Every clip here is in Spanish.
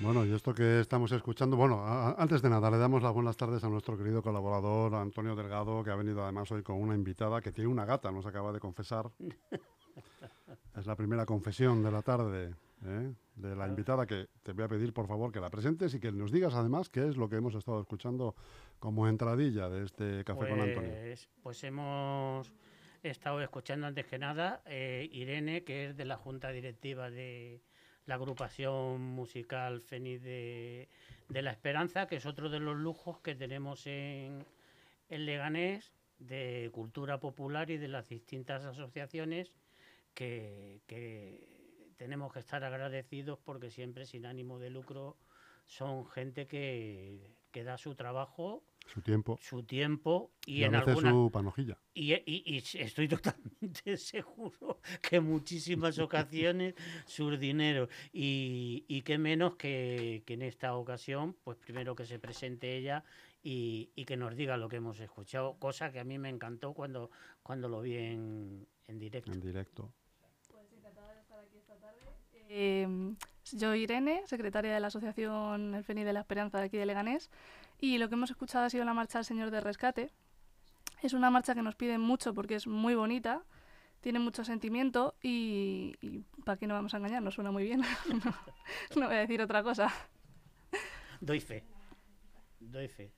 Bueno, y esto que estamos escuchando, bueno, antes de nada, le damos las buenas tardes a nuestro querido colaborador Antonio Delgado, que ha venido además hoy con una invitada que tiene una gata, nos acaba de confesar. es la primera confesión de la tarde ¿eh? de la invitada que te voy a pedir, por favor, que la presentes y que nos digas además qué es lo que hemos estado escuchando como entradilla de este Café con Antonio. Pues, pues hemos estado escuchando antes que nada eh, Irene, que es de la Junta Directiva de la agrupación musical Fenix de, la Esperanza, que es otro de los lujos que tenemos en, en Leganés de cultura popular y de las distintas asociaciones que, tenemos que estar agradecidos porque siempre sin ánimo de lucro son gente que, que da su trabajo su tiempo. Su tiempo y, en alguna... su panojilla. Y, y, estoy totalmente seguro que en muchísimas ocasiones su dinero. Y, y qué menos que, que, en esta ocasión, pues primero que se presente ella y, y, que nos diga lo que hemos escuchado, cosa que a mí me encantó cuando, cuando lo vi en, en directo. En directo. Pues encantada de estar aquí esta tarde. Eh, yo, Irene, secretaria de la Asociación El Feni de la Esperanza de aquí de Leganés. Y lo que hemos escuchado ha sido la marcha del Señor de Rescate. Es una marcha que nos piden mucho porque es muy bonita, tiene mucho sentimiento y, ¿para qué no vamos a engañar? Nos suena muy bien. no, voy a decir otra cosa. Doy fe, doy fe.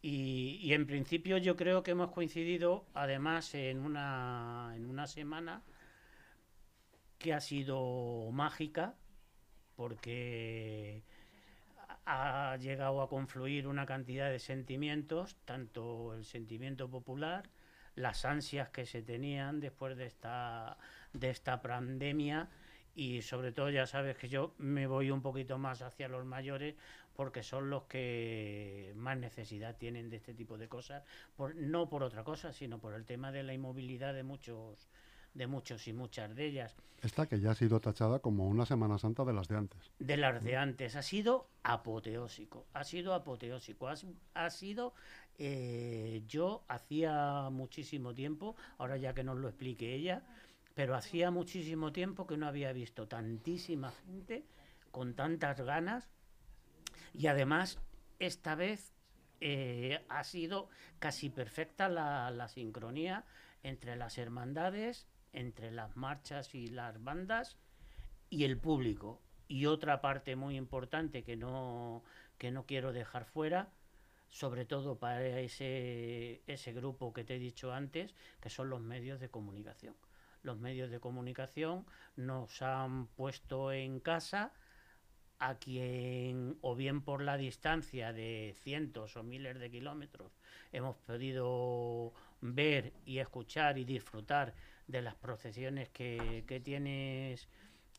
Y, y, en principio yo creo que hemos coincidido además en una, en una semana que ha sido mágica porque ha llegado a confluir una cantidad de sentimientos, tanto el sentimiento popular, las ansias que se tenían después de esta, de esta pandemia y sobre todo ya sabes que yo me voy un poquito más hacia los mayores porque son los que más necesidad tienen de este tipo de cosas, por, no por otra cosa, sino por el tema de la inmovilidad de muchos de muchos y muchas de ellas. Esta que ya ha sido tachada como una Semana Santa de las de antes. De las de antes. Ha sido apoteósico. Ha sido apoteósico. Ha, sido. Eh, yo hacía muchísimo tiempo, ahora ya que nos lo explique ella, pero hacía muchísimo tiempo que no había visto tantísima gente con tantas ganas y además esta vez eh, ha sido casi perfecta la, la sincronía entre las hermandades entre las marchas y las bandas y el público. Y otra parte muy importante que no, que no quiero dejar fuera, sobre todo para ese, ese grupo que te he dicho antes, que son los medios de comunicación. Los medios de comunicación nos han puesto en casa a quien, o bien por la distancia de cientos o miles de kilómetros, hemos podido ver y escuchar y disfrutar de las procesiones que, tienes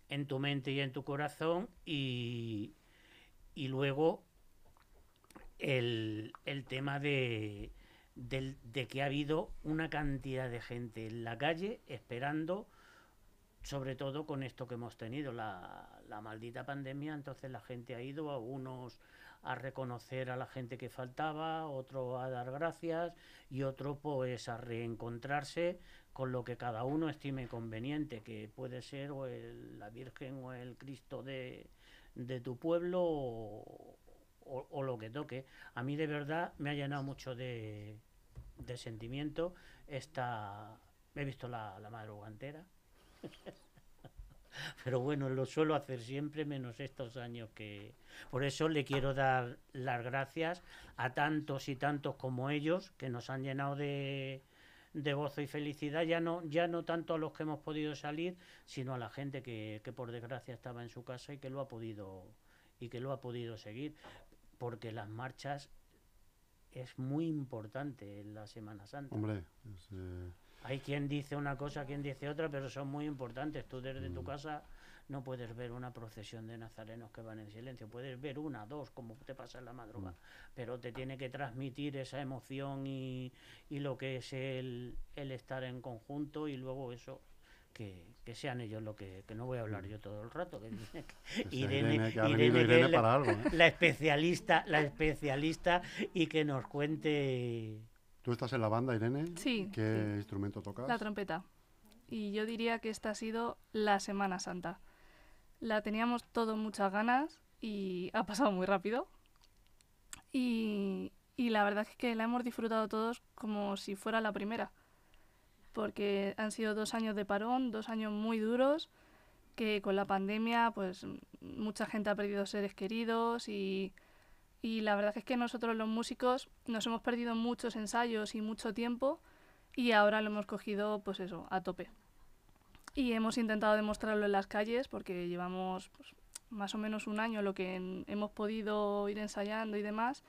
en tu mente y en tu corazón y, y luego el, el tema de, de, que ha habido una cantidad de gente en la calle esperando, sobre todo con esto que hemos tenido, la, la maldita pandemia, entonces la gente ha ido a unos a reconocer a la gente que faltaba, otro a dar gracias y otro pues a reencontrarse con lo que cada uno estime conveniente, que puede ser o la Virgen o el Cristo de, tu pueblo o, lo que toque. A mí de verdad me ha llenado mucho de, de sentimiento esta... He visto la, la madrugantera. Pero bueno, lo suelo hacer siempre, menos estos años que... Por eso le quiero dar las gracias a tantos y tantos como ellos, que nos han llenado de, de gozo y felicidad, ya no, ya no tanto a los que hemos podido salir, sino a la gente que, que por desgracia estaba en su casa y que lo ha podido y que lo ha podido seguir, porque las marchas es muy importante en la Semana Santa. Hombre, eh, hay quien dice una cosa, quien dice otra, pero son muy importantes. Tú desde tu mm. casa no puedes ver una procesión de nazarenos que van en silencio, puedes ver una, dos, como te pasa en la madrugada, mm. pero te tiene que transmitir esa emoción y, y lo que es el, el, estar en conjunto y luego eso. Que, que sean ellos lo que, que no voy a hablar mm. yo todo el rato que, Irene, Irene, la especialista la especialista y que nos cuente ¿Tú estás en la banda, Irene? Sí. ¿Qué instrumento tocas? La trompeta. Y yo diría que esta ha sido la Semana Santa. La teníamos todo muchas ganas y ha pasado muy rápido. Y, y la verdad es que la hemos disfrutado todos como si fuera la primera, porque han sido dos años de parón, dos años muy duros, que con la pandemia pues mucha gente ha perdido seres queridos y, y la verdad es que nosotros los músicos nos hemos perdido muchos ensayos y mucho tiempo y ahora lo hemos cogido pues eso, a tope. Y hemos intentado demostrarlo en las calles porque llevamos pues, más o menos un año lo que en- hemos podido ir ensayando y demás.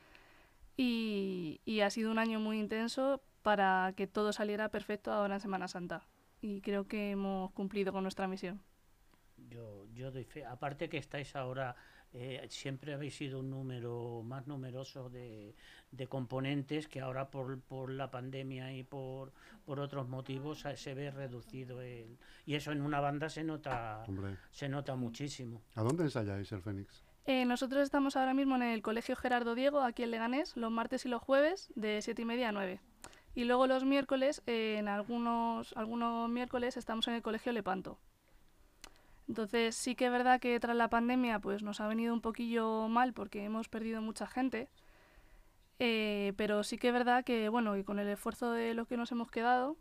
Y, y ha sido un año muy intenso para que todo saliera perfecto ahora en Semana Santa. Y creo que hemos cumplido con nuestra misión. Yo, yo doy fe. Aparte que estáis ahora, eh, siempre habéis sido un número más numeroso de, de componentes que ahora por, por la pandemia y por, por otros motivos eh, se ve reducido el y eso en una banda se nota Hombre, se nota muchísimo. ¿a dónde ensayáis el Fénix? Eh, nosotros estamos ahora mismo en el Colegio Gerardo Diego, aquí en Leganés, los martes y los jueves, de 7 y media a 9. Y luego los miércoles, eh, en algunos, algunos miércoles, estamos en el Colegio Lepanto. Entonces sí que es verdad que tras la pandemia pues nos ha venido un poquillo mal porque hemos perdido mucha gente. Eh, pero sí que es verdad que bueno, y con el esfuerzo de lo que nos hemos quedado,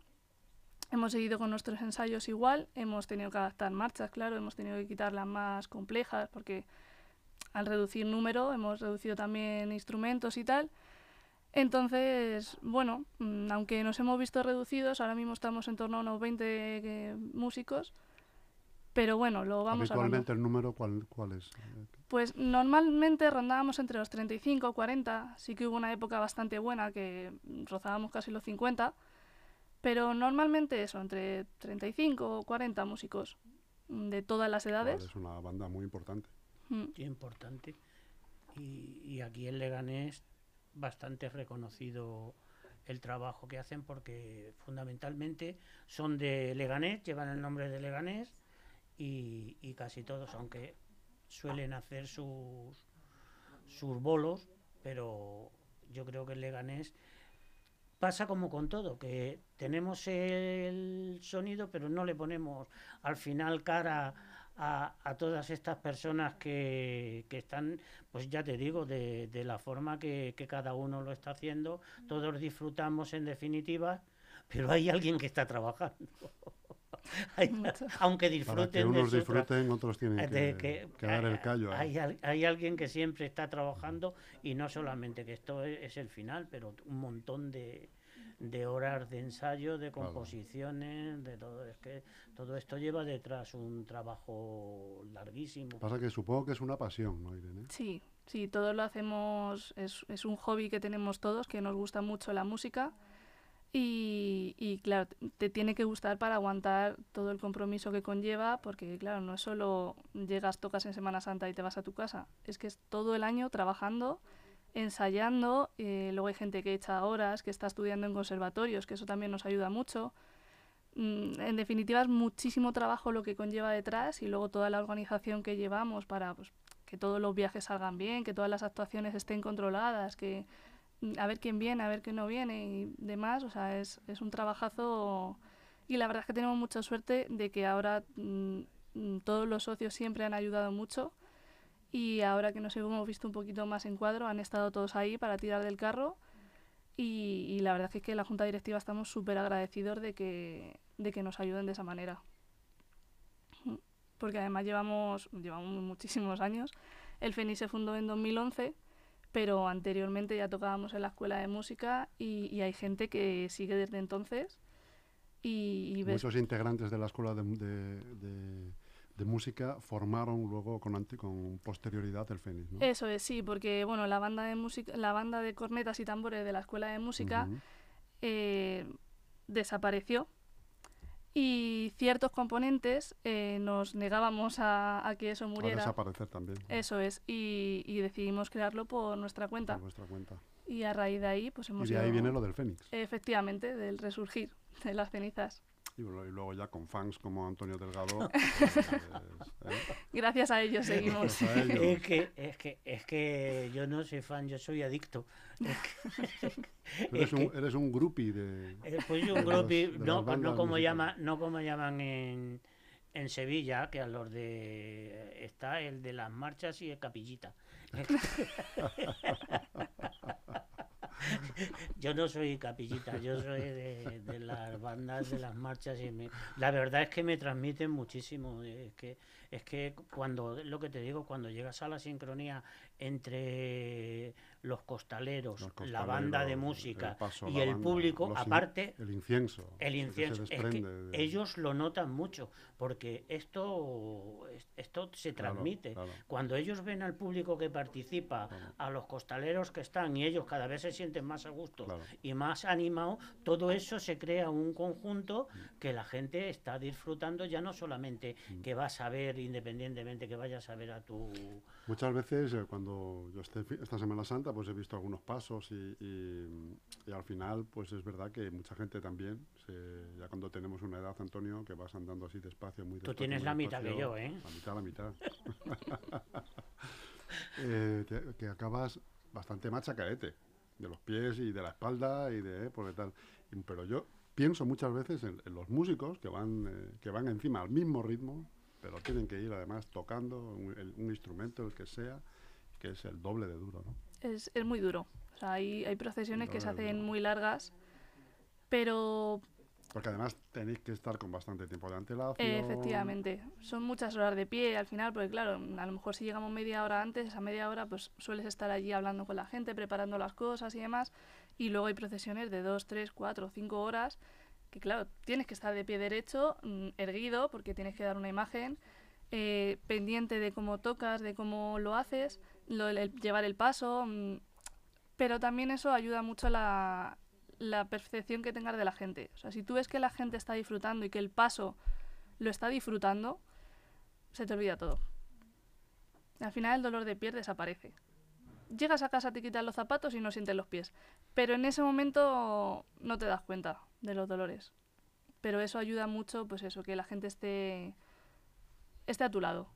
hemos seguido con nuestros ensayos igual, hemos tenido que adaptar marchas, claro, hemos tenido que quitar las más complejas porque al reducir número hemos reducido también instrumentos y tal. Entonces, bueno, mm, aunque nos hemos visto reducidos, ahora mismo estamos en torno a unos 20 eh, músicos, pero bueno, lo vamos hablando. Habitualmente el número, ¿cuál, cuál es? Pues normalmente rondábamos entre los 35 40, sí que hubo una época bastante buena que rozábamos casi los 50, pero normalmente eso, entre 35 o 40 músicos de todas las edades. Es una banda muy importante. Mm. Sí, importante. Y, y aquí en Leganés bastante reconocido el trabajo que hacen porque fundamentalmente son de Leganés, llevan el nombre de Leganés y, y casi todos, aunque suelen hacer sus, sus bolos, pero yo creo que en Leganés pasa como con todo, que tenemos el sonido pero no le ponemos al final cara a, a todas estas personas que, que están, pues ya te digo, de, de la forma que, que cada uno lo está haciendo, todos disfrutamos en definitiva, pero hay alguien que está trabajando. Hay- Mucho. aunque Para que disfruten de otros tienen que, que que dar el hay- callo. ¿eh? Hay, al- hay alguien que siempre está trabajando y no solamente que esto es, es el final, pero un montón de, de horas de ensayo, de Claro. composiciones, de todo. Es que todo esto lleva detrás un trabajo larguísimo. Pasa que supongo que es una pasión, ¿no, Irene? Sí, sí, todos lo hacemos, es, es un hobby que tenemos todos, que nos gusta mucho la música y, claro, te tiene que gustar para aguantar todo el compromiso que conlleva, porque claro, no es solo llegas, tocas en Semana Santa y te vas a tu casa, es que es todo el año trabajando, ensayando, eh, luego hay gente que echa horas, que está estudiando en conservatorios, que eso también nos ayuda mucho. Mm, En definitiva, es muchísimo trabajo lo que conlleva detrás y luego toda la organización que llevamos para pues, que todos los viajes salgan bien, que todas las actuaciones estén controladas, que a ver quién viene, a ver quién no viene y demás. O sea, es, es un trabajazo y la verdad es que tenemos mucha suerte de que ahora mm, mm, todos los socios siempre han ayudado mucho y ahora que nos hemos visto un poquito más en cuadro, han estado todos ahí para tirar del carro y, la verdad es que la Junta Directiva estamos súper agradecidos de que, de que nos ayuden de esa manera. Porque además llevamos, llevamos muchísimos años. El FENI se fundó en 2011, pero anteriormente ya tocábamos en la escuela de música y, y hay gente que sigue desde entonces. Y, y ves Muchos integrantes de la escuela de, de- de- de música formaron luego con, ante- con posterioridad el Fénix, ¿no? Eso es, sí, porque bueno, la banda de música, la banda de cornetas y tambores de la escuela de música eh, desapareció y ciertos componentes eh, nos negábamos a, a que eso Va a muriera. desaparecer también. Eso es, y, y decidimos crearlo por nuestra cuenta. Por vuestra cuenta. Y a raíz de ahí, pues hemos Y de ahí viene lo del Fénix. Efectivamente, del resurgir de las cenizas. Y, luego ya con fans como Antonio Delgado. pues, ¿eh? Gracias a ellos seguimos. Gracias a ellos. Es que, es que, es que yo no soy fan, yo soy adicto. Es que- Tú eres, es un, que- eres un groupie de... Eh, Pues de un groupie, de no, no como llama, no como llaman en, en Sevilla, que a los de está el de las marchas y el capillita. yo no soy capillita, yo soy de, de las bandas, de las marchas y me- la verdad es que me transmiten muchísimo. Es que es que cuando lo que te digo, cuando llegas a la sincronía entre los costaleros, Los la banda de música el paso, y el banda, público, los aparte el incienso. el que incienso, es que de- ellos lo notan mucho, porque esto, es- esto se transmite. claro. Cuando ellos ven al público que participa, Claro. a los costaleros que están, y ellos cada vez se sienten más a gusto y más animados, todo eso se crea un conjunto que la gente está disfrutando ya no solamente Mm. que vas a ver independientemente que vayas a ver a tu... Muchas veces eh, cuando yo esté esta Semana Santa pues he visto algunos pasos y, y- y al final pues es verdad que mucha gente también, se- ya cuando tenemos una edad Antonio, que vas andando así despacio, muy Tú despacio. tienes muy la mitad que yo, ¿eh? La mitad, la mitad. Eh, te- que acabas bastante machacaete de los pies y de la espalda y de... eh, porque tal. Pero yo pienso muchas veces en, en los músicos que van, eh, que van encima al mismo ritmo, pero tienen que ir además tocando un, el- un instrumento, el que sea, que es el doble de duro, ¿no? Es, es muy duro. O sea, hay, hay procesiones que se hacen muy largas, pero Porque además tenéis que estar con bastante tiempo de antelación. eh, efectivamente son muchas horas de pie al final, porque claro, a lo mejor si llegamos media hora antes, esa media hora pues sueles estar allí hablando con la gente, preparando las cosas y demás, y luego hay procesiones de dos, tres, cuatro, cinco horas que claro, tienes que estar de pie derecho, mm, erguido, porque tienes que dar una imagen, eh, pendiente de cómo tocas, de cómo lo haces, lo- el- llevar el paso, mm, pero también eso ayuda mucho la, la percepción que tengas de la gente. O sea, si tú ves que la gente está disfrutando y que el paso lo está disfrutando, se te olvida todo. Al final el dolor de pies desaparece. Llegas a casa, te quitas los zapatos y no sientes los pies. Pero en ese momento no te das cuenta de los dolores. Pero eso ayuda mucho, pues eso, que la gente esté, esté a tu lado.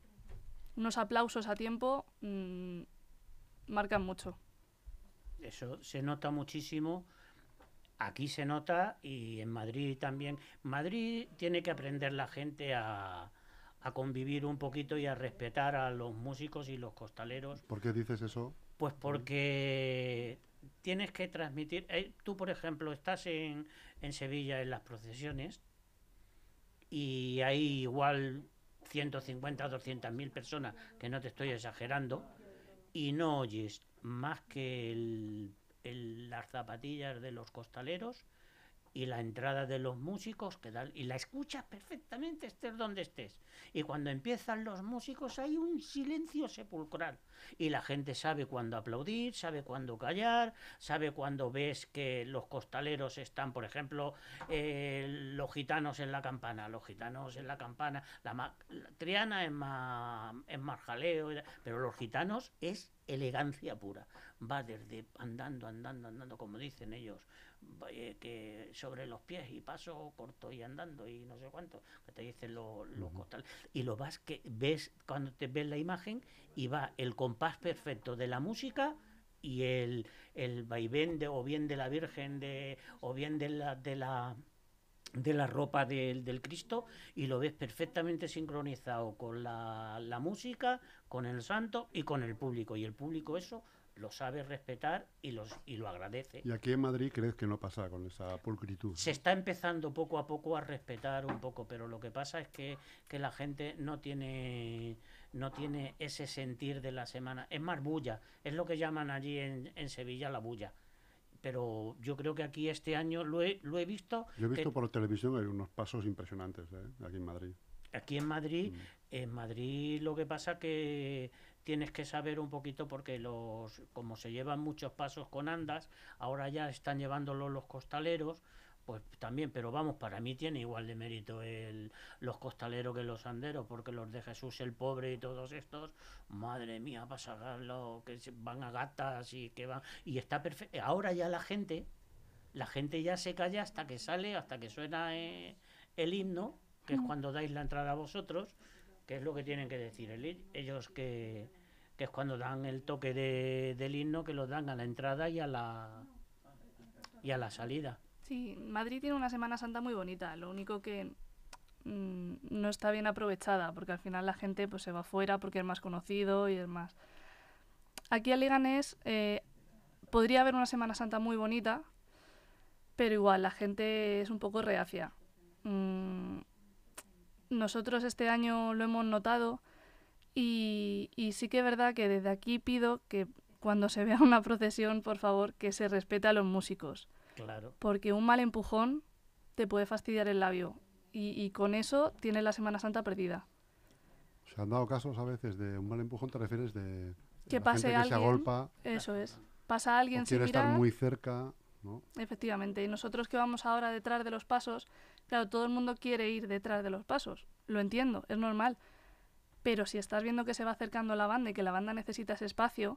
Unos aplausos a tiempo mm, marcan mucho. Eso se nota muchísimo. Aquí se nota y en Madrid también. Madrid tiene que aprender la gente a, a convivir un poquito y a respetar a los músicos y los costaleros. ¿Por qué dices eso? Pues porque tienes que transmitir. eh, tú, por ejemplo, estás en, en Sevilla en las procesiones y hay igual 150, 200 mil personas, que no te estoy exagerando, y no oyes más que el- las zapatillas de los costaleros y la entrada de los músicos que dan, y la escuchas perfectamente estés donde estés. Y cuando empiezan los músicos hay un silencio sepulcral y la gente sabe cuándo aplaudir, sabe cuándo callar, sabe cuándo ves que los costaleros están, por ejemplo, eh, los gitanos en la campana, los gitanos en la campana, la, triana es más, es más jaleo, pero los gitanos es elegancia pura. Va desde andando, andando, andando, como dicen ellos, eh, que sobre los pies y paso corto y andando y no sé cuánto, que te dicen los, los costaleros. Y lo vas que ves cuando te ves la imagen y va el compás perfecto de la música y el, el vaivén de, o bien de la Virgen de, o bien de la, de la de la ropa del, del Cristo y lo ves perfectamente sincronizado con la, la música, con el santo y con el público. Y el público eso lo sabe respetar y, los, y lo agradece. ¿Y aquí en Madrid crees que no pasa con esa pulcritud? Se está empezando poco a poco a respetar un poco, pero lo que pasa es que, que la gente no tiene, no tiene ese sentir de la semana. Es más bulla, es lo que llaman allí en, en Sevilla la bulla. Pero yo creo que aquí este año lo he, lo he visto. Yo he que visto por televisión hay unos pasos impresionantes ¿eh? aquí en Madrid. Aquí en Madrid, en Madrid lo que pasa que tienes que saber un poquito porque los como se llevan muchos pasos con andas, ahora ya están llevándolo los costaleros, pues también, pero vamos, para mí tiene igual de mérito el, los costaleros que los anderos, porque los de Jesús el pobre y todos estos, madre mía, vas a lo que se- van a gatas y que van y está perfecto. Ahora ya la gente, la gente ya se calla hasta que sale, hasta que suena eh, el himno, que es cuando dais la entrada a vosotros, que es lo que tienen que decir el ellos que, que es cuando dan el toque de, del himno que lo dan a la entrada y a la y a la salida. Sí, Madrid tiene una Semana Santa muy bonita. Lo único que mm, no está bien aprovechada, porque al final la gente pues, se va fuera porque es más conocido y es más... Aquí en Leganés eh, podría haber una Semana Santa muy bonita, pero igual la gente es un poco reacia. Mm, nosotros este año lo hemos notado y, y sí que es verdad que desde aquí pido que cuando se vea una procesión, por favor, que se respete a los músicos. Claro. Porque un mal empujón te puede fastidiar el labio. Y, y con eso tienes la Semana Santa perdida. Se han dado casos a veces de un mal empujón, te refieres de Que la pase gente que se alguien, agolpa Eso es. Pasa alguien o sin quiere estar muy cerca, ¿no? Efectivamente. Y nosotros que vamos ahora detrás de los pasos, claro, todo el mundo quiere ir detrás de los pasos. Lo entiendo, es normal. Pero si estás viendo que se va acercando la banda y que la banda necesita ese espacio,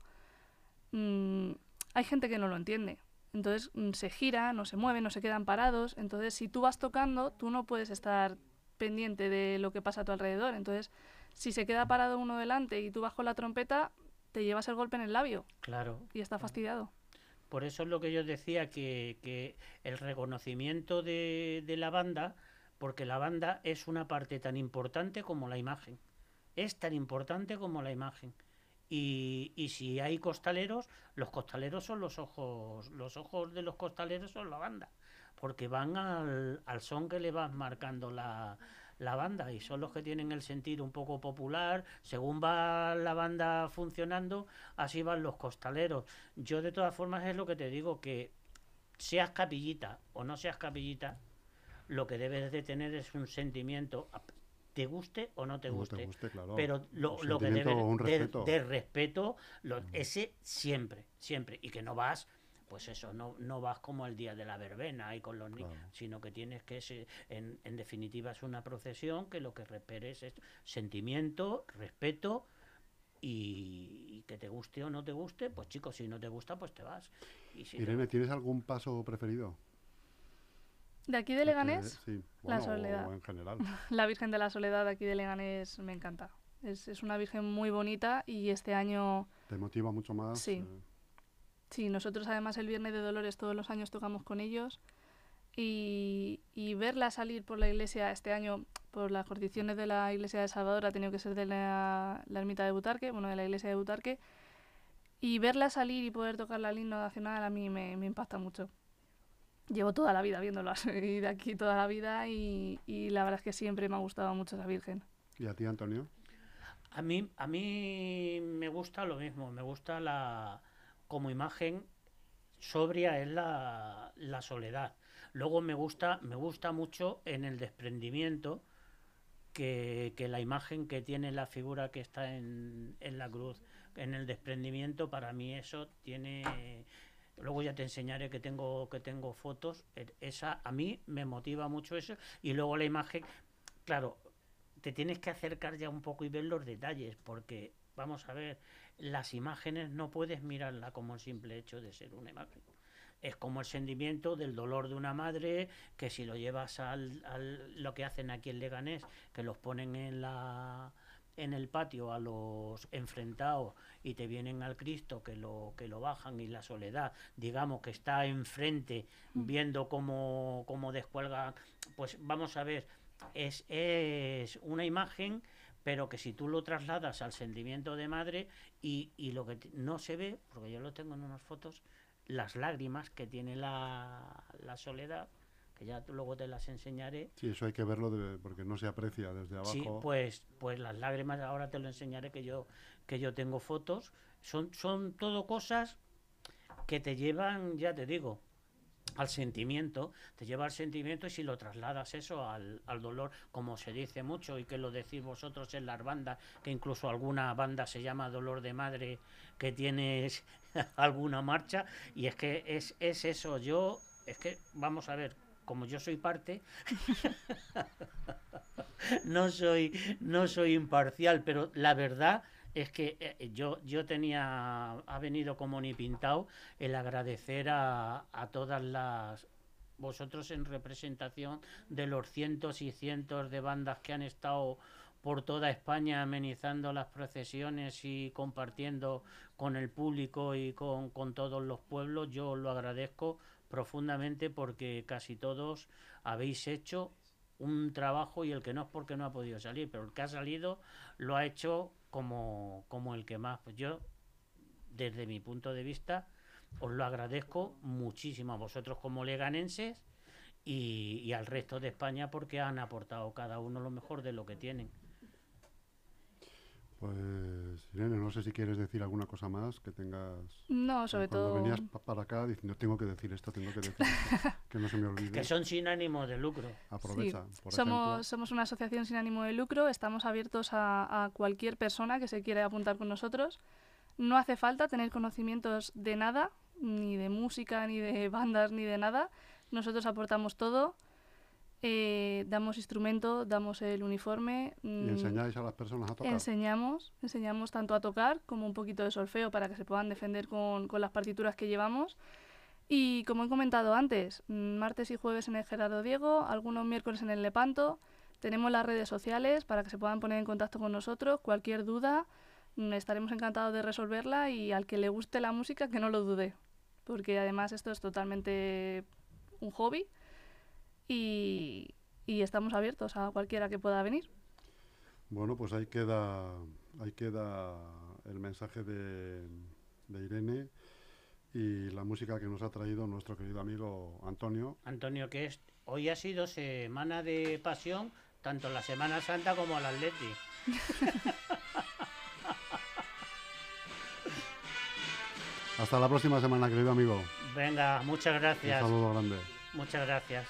mm, hay gente que no lo entiende. Entonces mm, se gira, no se mueven, no se quedan parados. Entonces, si tú vas tocando, tú no puedes estar pendiente de lo que pasa a tu alrededor. Entonces, si se queda parado uno delante y tú vas con la trompeta, te llevas el golpe en el labio Claro. y está fastidiado. Por eso es lo que yo decía, que, que el reconocimiento de, de la banda, porque la banda es una parte tan importante como la imagen. Es tan importante como la imagen. Y, y si hay costaleros, los costaleros son los ojos, los ojos de los costaleros son la banda, porque van al, al son que le vas marcando la, la banda y son los que tienen el sentido un poco popular. Según va la banda funcionando, así van los costaleros. Yo de todas formas es lo que te digo, que seas capillita o no seas capillita, lo que debes de tener es un sentimiento, te guste o no te Como guste. claro. Pero lo, que debe de, respeto. de respeto, lo- ese siempre, siempre. Y que no vas, pues eso, no, no vas como el día de la verbena y con los niños, sino que tienes que, se- en, en definitiva, es una procesión que lo que reperes es sentimiento, respeto y, y que te guste o no te guste, pues chicos, si no te gusta, pues te vas. Y si te Irene, ¿tienes algún paso preferido? De aquí de Porque- Leganés, sí, la soledad. o en general. la Virgen de la Soledad de aquí de Leganés me encanta. Es, es una Virgen muy bonita y este año, ¿Te motiva mucho más? Sí. eh, sí, nosotros además el Viernes de Dolores todos los años tocamos con ellos y, y verla salir por la iglesia este año, por las condiciones de la iglesia de Salvador, ha tenido que ser de la, la ermita de Butarque, bueno, de la iglesia de Butarque, y verla salir y poder tocar la himno nacional a mí me, me impacta mucho. Llevo toda la vida viéndola, soy de aquí toda la vida y, y la verdad es que siempre me ha gustado mucho esa Virgen. ¿Y a ti, Antonio? A mí, a mí me gusta lo mismo, me gusta la como imagen sobria es la, la soledad. Luego me gusta, me gusta mucho en el desprendimiento que, que la imagen que tiene la figura que está en, en la cruz, en el desprendimiento, para mí eso tiene luego ya te enseñaré que tengo que tengo fotos e- esa a mí me motiva mucho eso y luego la imagen claro te tienes que acercar ya un poco y ver los detalles, porque vamos a ver, las imágenes no puedes mirarla como el simple hecho de ser una imagen. Es como el sentimiento del dolor de una madre, que si lo llevas al, al- lo que hacen aquí en Leganés, que los ponen en la en el patio a los enfrentados y te vienen al Cristo que lo que lo bajan y la soledad digamos que está enfrente viendo cómo, cómo descuelga pues vamos a ver es, es una imagen, pero que si tú lo trasladas al sentimiento de madre y, y lo que no se ve, porque yo lo tengo en unas fotos, las lágrimas que tiene la, la soledad, que ya luego te las enseñaré. Sí, eso hay que verlo de- porque no se aprecia desde abajo. Sí, pues, pues las lágrimas, ahora te lo enseñaré que yo, que yo tengo fotos. Son, son todo cosas que te llevan, ya te digo, al sentimiento, te lleva al sentimiento y si lo trasladas eso al, al dolor, como se dice mucho y que lo decís vosotros en las bandas, que incluso alguna banda se llama Dolor de Madre, que tienes alguna marcha, y es que es, es eso, yo, es que, vamos a ver, como yo soy parte, no soy, no soy imparcial, pero la verdad es que eh, yo, yo tenía, ha venido como ni pintado el agradecer a, a todas las vosotros en representación de los cientos y cientos de bandas que han estado por toda España amenizando las procesiones y compartiendo con el público y con, con todos los pueblos. Yo lo agradezco profundamente porque casi todos habéis hecho un trabajo y el que no es porque no ha podido salir, pero el que ha salido lo ha hecho como, como el que más. Pues yo, desde mi punto de vista, os lo agradezco muchísimo a vosotros como leganenses y, y al resto de España porque han aportado cada uno lo mejor de lo que tienen. Pues, Irene, no sé si quieres decir alguna cosa más que tengas. No, sobre Cuando todo... venías pa- para acá diciendo, tengo que decir esto, tengo que decir esto, que no se me olvide. Que son sin ánimo de lucro. Aprovecha, Sí, por somos, ejemplo. somos una asociación sin ánimo de lucro, estamos abiertos a, a cualquier persona que se quiera apuntar con nosotros. No hace falta tener conocimientos de nada, ni de música, ni de bandas, ni de nada. Nosotros aportamos todo, eh, damos instrumento, damos el uniforme. ¿Y mm, enseñáis a las personas a tocar? Enseñamos, enseñamos tanto a tocar como un poquito de solfeo para que se puedan defender con, con las partituras que llevamos. Y como he comentado antes, mm, martes y jueves en el Gerardo Diego, algunos miércoles en el Lepanto. Tenemos las redes sociales para que se puedan poner en contacto con nosotros. Cualquier duda, mm, estaremos encantados de resolverla y al que le guste la música, que no lo dude. Porque además esto es totalmente un hobby y, y estamos abiertos a cualquiera que pueda venir. Bueno, pues ahí queda, ahí queda el mensaje de, de Irene y la música que nos ha traído nuestro querido amigo Antonio. Antonio, que es, hoy ha sido semana de pasión, tanto la Semana Santa como el Atleti. Hasta la próxima semana, querido amigo. Venga, muchas Un gracias. saludo grande. Muchas gracias.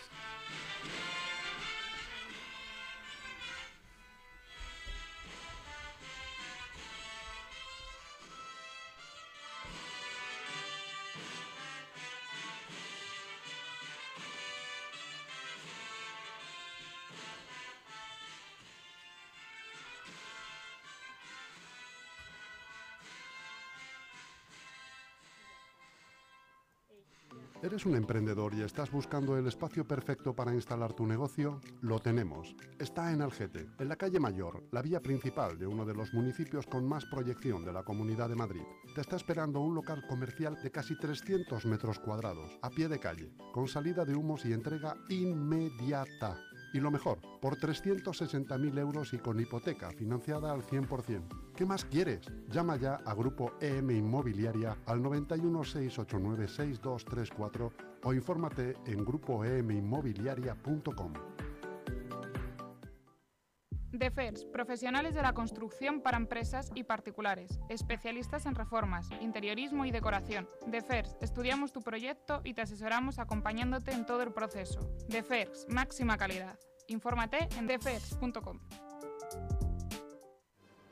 ¿Eres un emprendedor y estás buscando el espacio perfecto para instalar tu negocio? Lo tenemos. Está en Algete, en la calle Mayor, la vía principal de uno de los municipios con más proyección de la Comunidad de Madrid. Te está esperando un local comercial de casi 300 metros cuadrados, a pie de calle, con salida de humos y entrega inmediata. Y lo mejor, por 360.000 euros y con hipoteca financiada al 100%. ¿Qué más quieres? Llama ya a Grupo EM Inmobiliaria al 91 689 6234 o infórmate en grupoeminmobiliaria.com. DEFERS, profesionales de la construcción para empresas y particulares, especialistas en reformas, interiorismo y decoración. DEFERS, estudiamos tu proyecto y te asesoramos acompañándote en todo el proceso. DEFERS, máxima calidad. Infórmate en defers.com.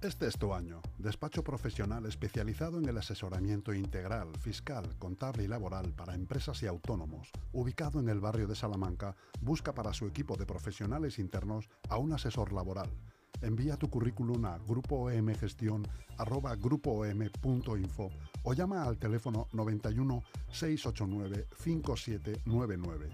Este es tu año. Despacho profesional especializado en el asesoramiento integral, fiscal, contable y laboral para empresas y autónomos. Ubicado en el barrio de Salamanca, busca para su equipo de profesionales internos a un asesor laboral. Envía tu currículum a grupoemgestión@grupoem.info o llama al teléfono 91 689 5799.